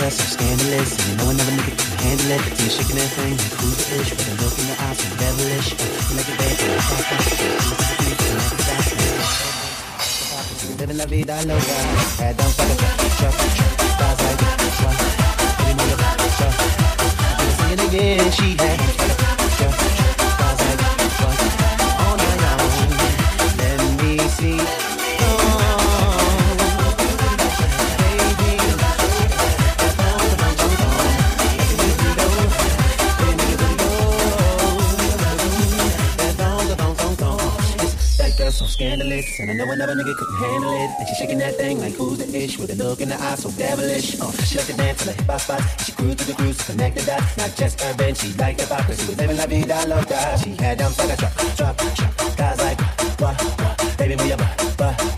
So scandalous, and you know another nigga can handle it. You're shaking that thing, like who's the ish? With a look in the eyes, so devilish. You like it bad, like it Living la vida loca, head down, fuck it, truck, truck, stars like this one. Pretty mother, truck. Singing again, she had scandalous. And I know another nigga couldn't handle it. And she shaking that thing like who's the ish with a look in the eye so devilish. Oh, she like to dance like hip hop. She grew to the grooves to connect the dots. Not just urban, she like the pop, she was living la vida loca. She had dumps like a truck, truck, truck. Guys like, what, what, baby, your butt, butt.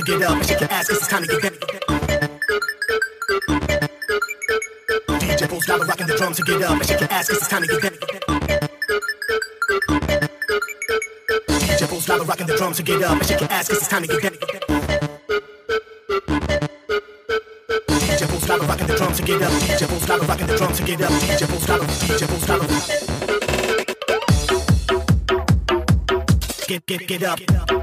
To get up and shake your ass 'cause it's time to get down. DJ Paul Sly rocking the drums to get up and shake your ass 'cause it's time to get down. DJ Paul Sly rocking the drums to get up and shake your ass 'cause it's time to get down. DJ Paul Sly rocking the drums to get up. DJ Paul Sly rocking the drums to get up. DJ Paul Sly, DJ Paul Sly. Get get up, get up.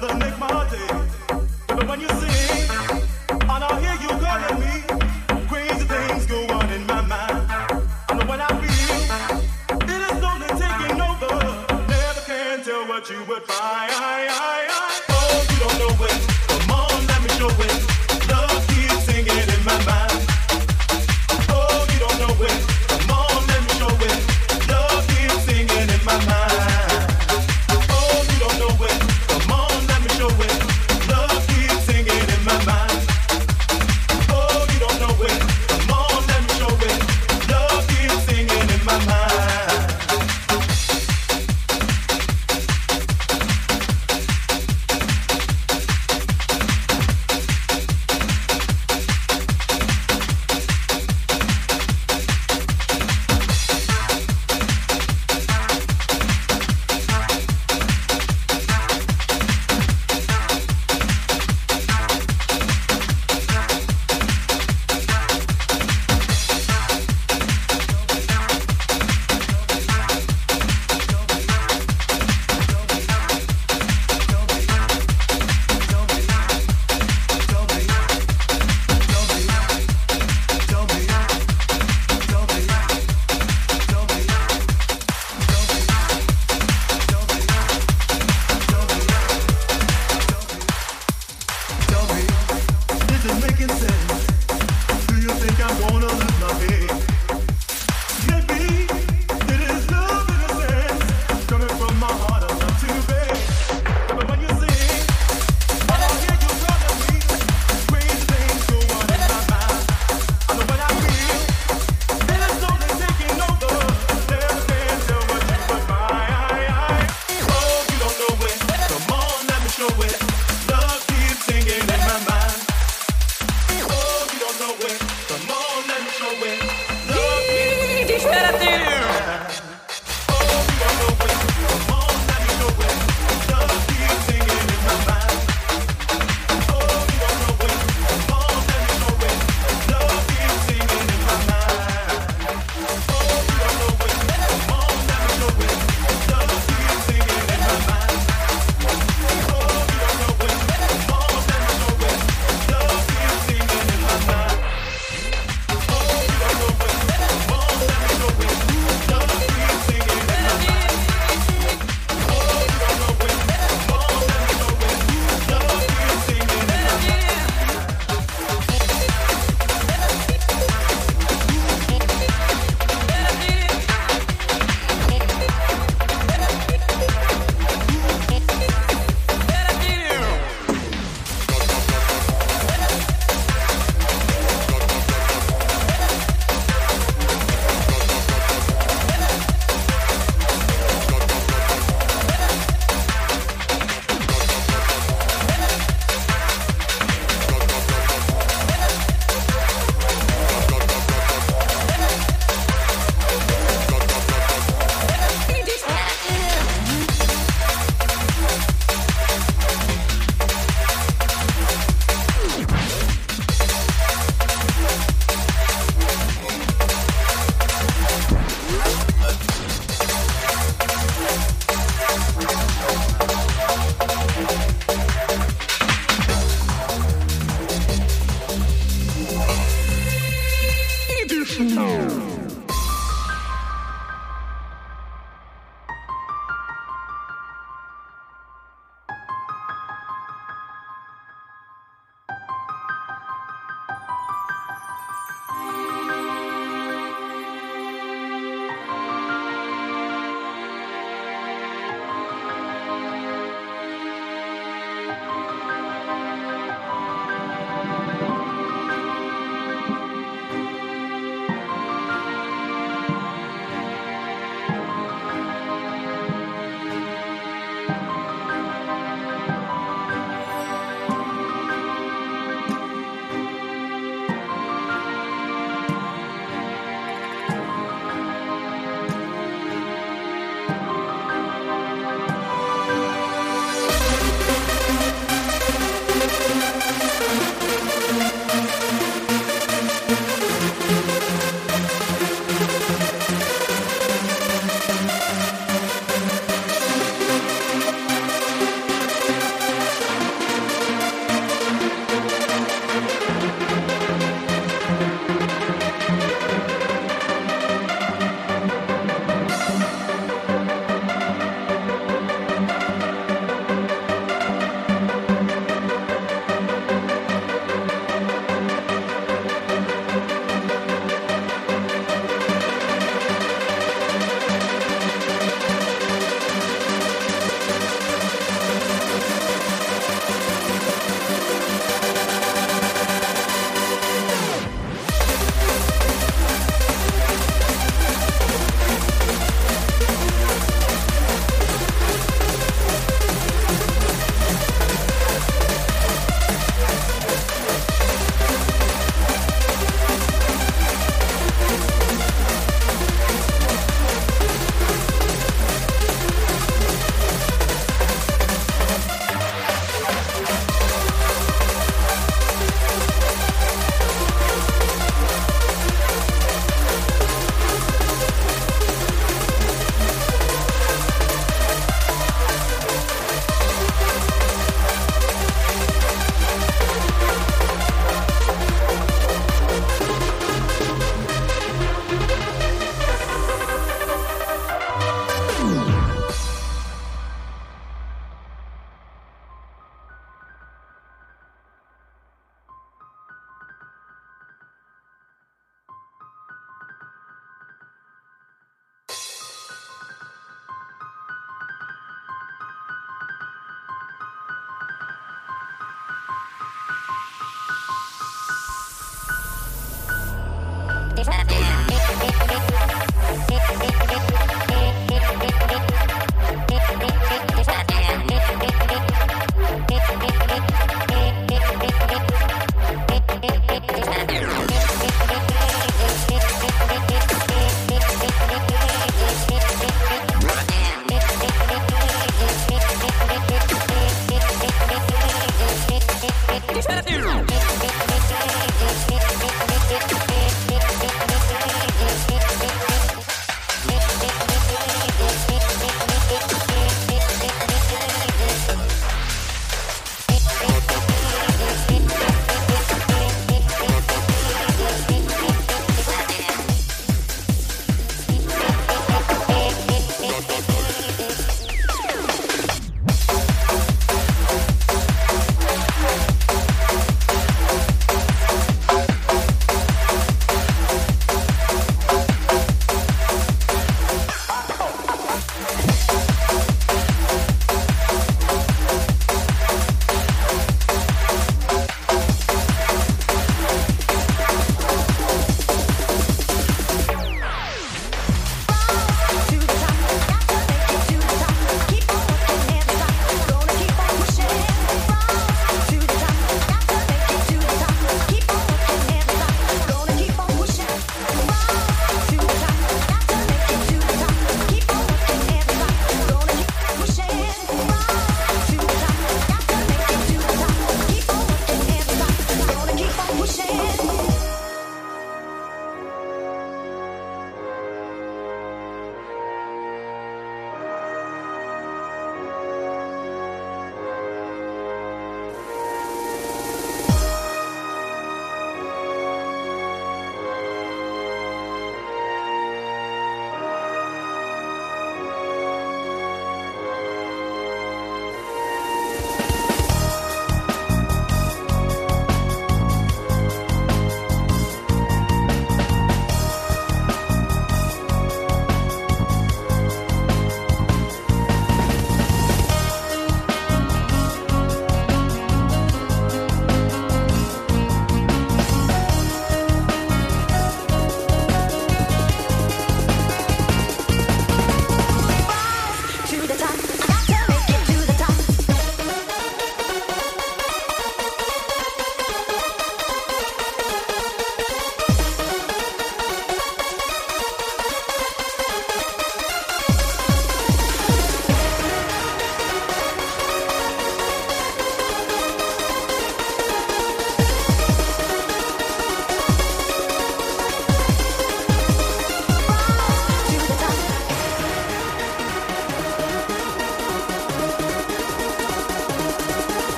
Oh, you don't know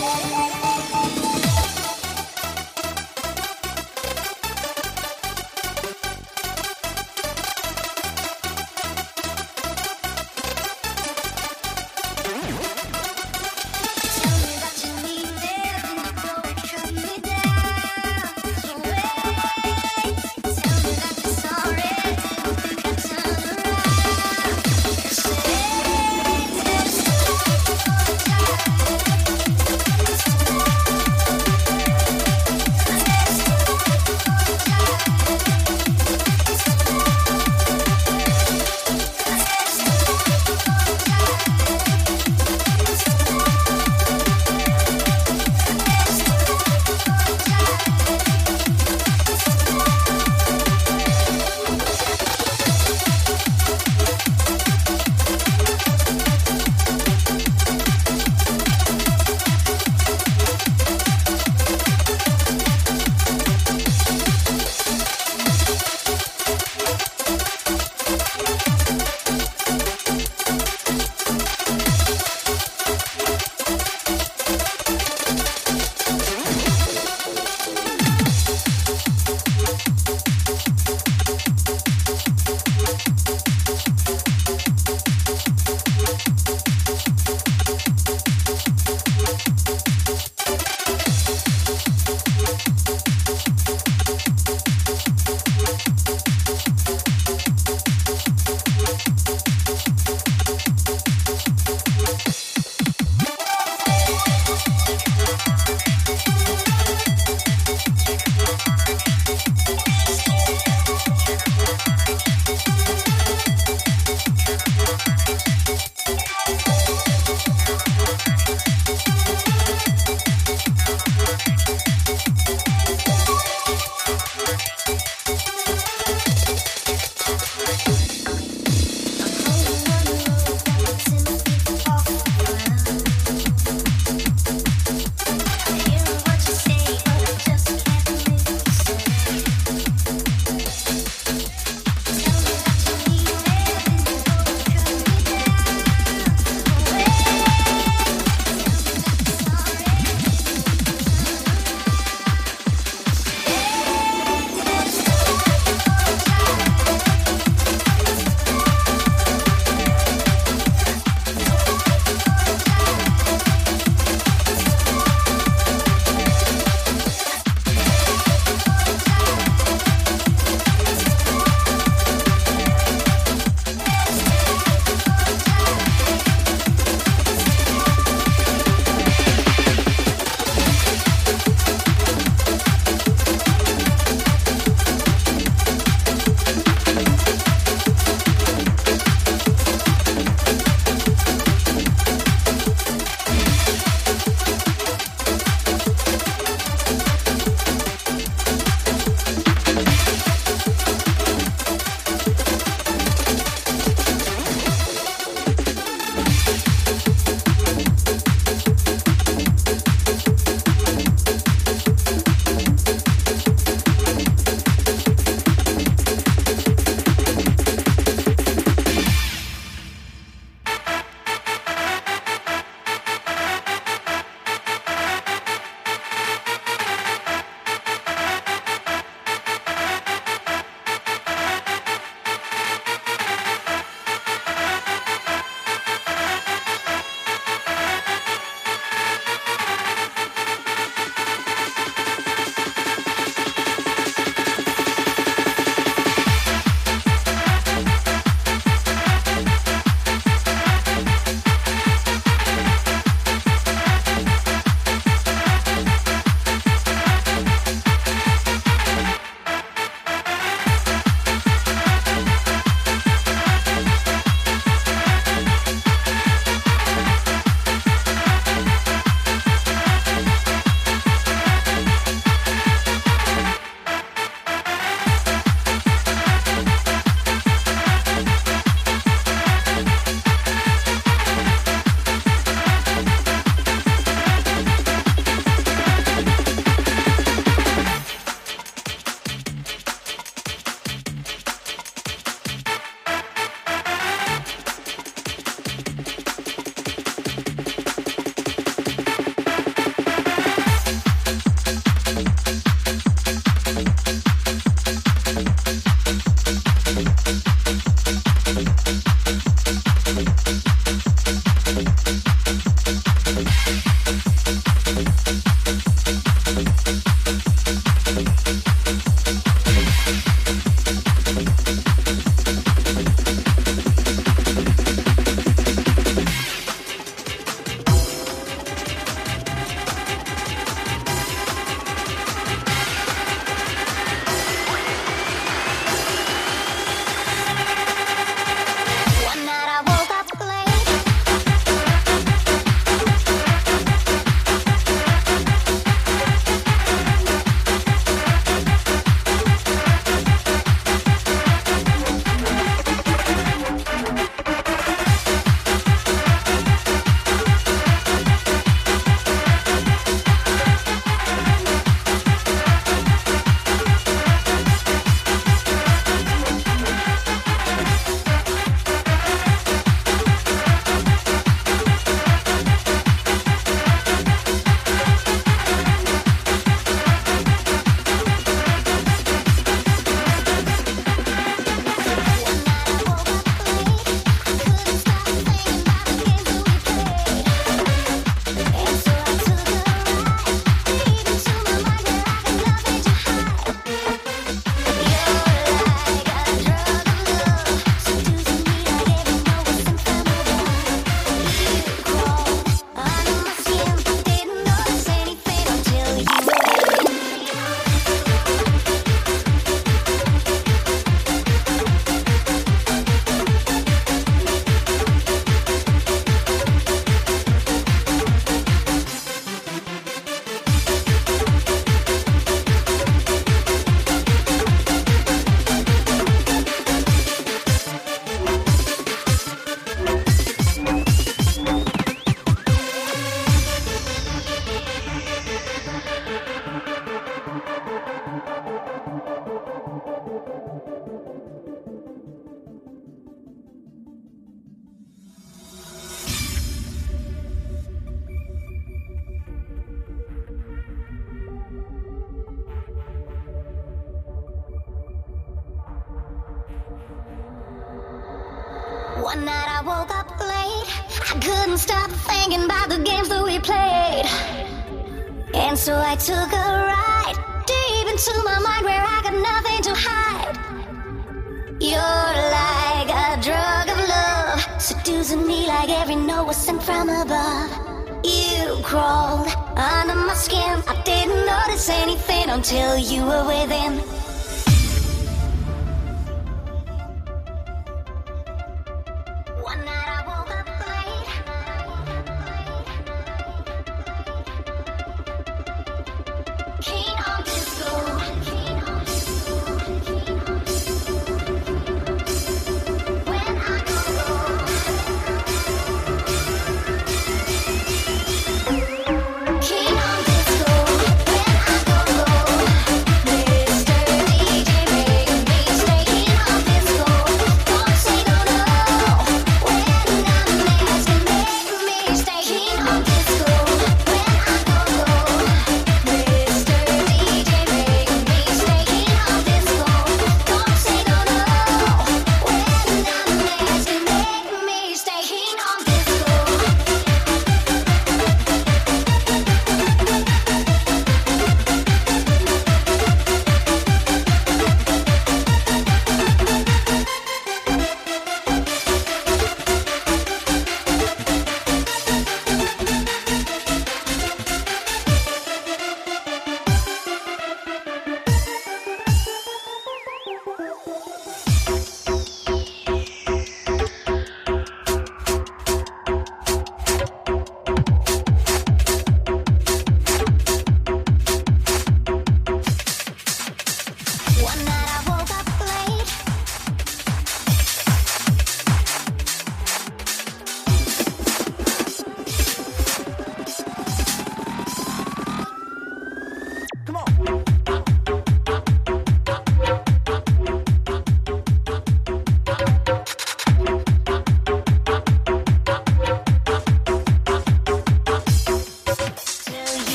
Thank you.